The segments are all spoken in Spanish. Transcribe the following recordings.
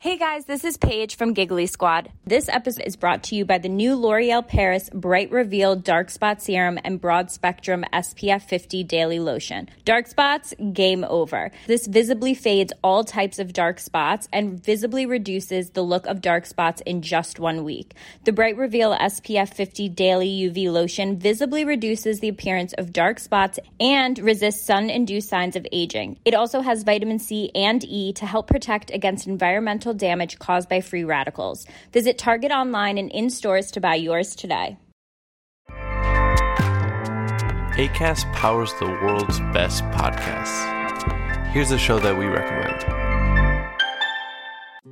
Hey guys, this is Paige from Giggly Squad. This episode is brought to you by the new L'Oreal Paris Bright Reveal Dark Spot Serum and Broad Spectrum SPF 50 Daily Lotion. Dark spots, game over. This visibly fades all types of dark spots and visibly reduces the look of dark spots in just one week. The Bright Reveal SPF 50 Daily UV Lotion visibly reduces the appearance of dark spots and resists sun induced signs of aging. It also has vitamin C and E to help protect against environmental damage caused by free radicals. Visit Target online and in stores to buy yours today. ACAST powers the world's best podcasts. Here's a show that we recommend.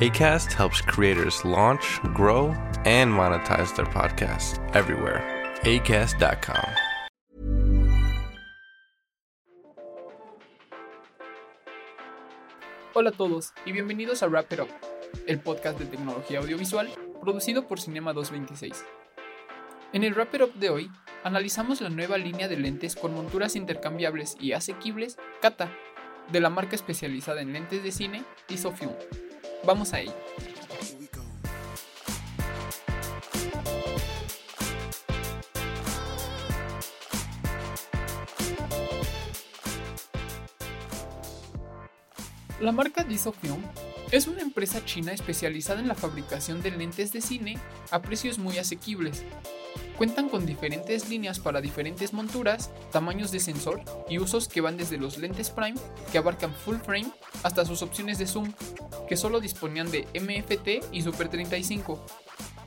ACAST helps creators launch, grow, and monetize their podcasts everywhere. ACAST.com. Hola a todos y bienvenidos a Wrap It Up, el podcast de tecnología audiovisual producido por Cinema 226. En el Wrap It Up de hoy, analizamos la nueva línea de lentes con monturas intercambiables y asequibles Kata, de la marca especializada en lentes de cine Isofilm. Vamos a ello. La marca Disofilm es una empresa china especializada en la fabricación de lentes de cine a precios muy asequibles. Cuentan con diferentes líneas para diferentes monturas, tamaños de sensor y usos que van desde los lentes prime, que abarcan full frame, hasta sus opciones de zoom, que solo disponían de MFT y Super 35.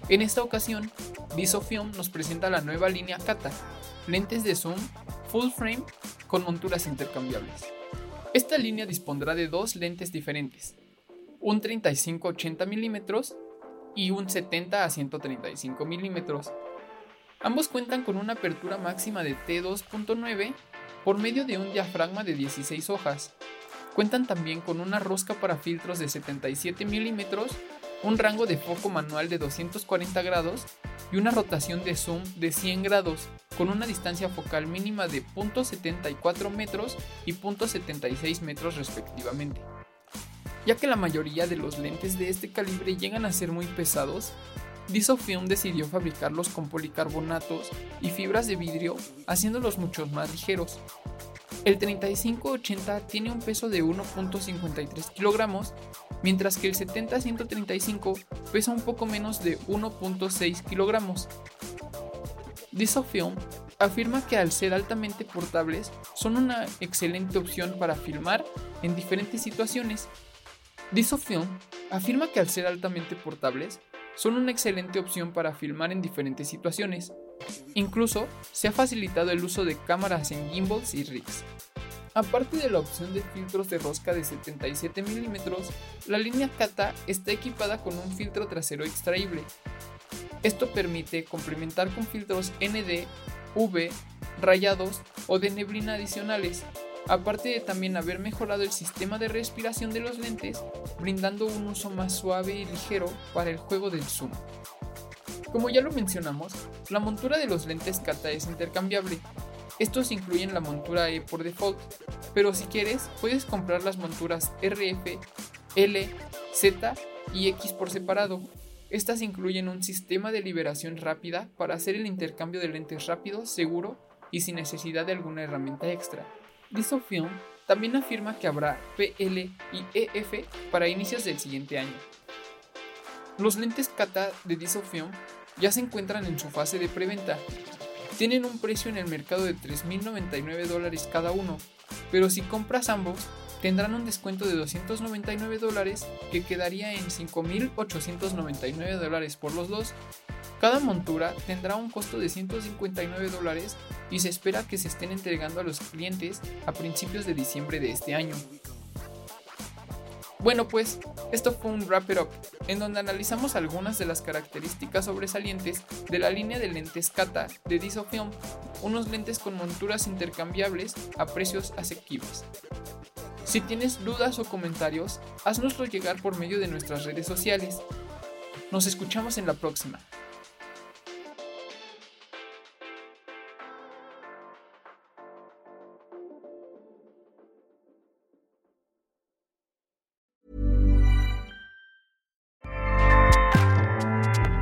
En esta ocasión, Disofilm nos presenta la nueva línea Kata, lentes de zoom full frame con monturas intercambiables. Esta línea dispondrá de dos lentes diferentes, un 35-80 mm y un 70 a 135 mm. Ambos cuentan con una apertura máxima de T2.9 por medio de un diafragma de 16 hojas. Cuentan también con una rosca para filtros de 77 mm, un rango de foco manual de 240 grados y una rotación de zoom de 100 grados con una distancia focal mínima de 0.74 metros y 0.76 metros respectivamente. Ya que la mayoría de los lentes de este calibre llegan a ser muy pesados, Disofilm decidió fabricarlos con policarbonatos y fibras de vidrio, haciéndolos mucho más ligeros. El 3580 tiene un peso de 1.53 kilogramos, mientras que el 70-135 pesa un poco menos de 1.6 kilogramos. Disofilm afirma que al ser altamente portables son una excelente opción para filmar en diferentes situaciones. Disofilm afirma que al ser altamente portables son una excelente opción para filmar en diferentes situaciones. Incluso se ha facilitado el uso de cámaras en gimbals y rigs. Aparte de la opción de filtros de rosca de 77 mm, la línea Kata está equipada con un filtro trasero extraíble. Esto permite complementar con filtros ND, V, rayados o de neblina adicionales, aparte de también haber mejorado el sistema de respiración de los lentes, brindando un uso más suave y ligero para el juego del zoom. Como ya lo mencionamos, la montura de los lentes Kata es intercambiable. Estos incluyen la montura E por default, pero si quieres puedes comprar las monturas RF, L, Z y X por separado. Estas incluyen un sistema de liberación rápida para hacer el intercambio de lentes rápido, seguro y sin necesidad de alguna herramienta extra. Disofilm también afirma que habrá PL y EF para inicios del siguiente año. Los lentes Kata de Disofilm ya se encuentran en su fase de preventa. Tienen un precio en el mercado de 3.099 dólares cada uno, pero si compras ambos, tendrán un descuento de 299 dólares que quedaría en 5.899 dólares por los dos. Cada montura tendrá un costo de 159 dólares y se espera que se estén entregando a los clientes a principios de diciembre de este año. Bueno, pues esto fue un Wrap It Up, en donde analizamos algunas de las características sobresalientes de la línea de lentes Kata de Disofilm, unos lentes con monturas intercambiables a precios asequibles. Si tienes dudas o comentarios, haznoslo llegar por medio de nuestras redes sociales. Nos escuchamos en la próxima.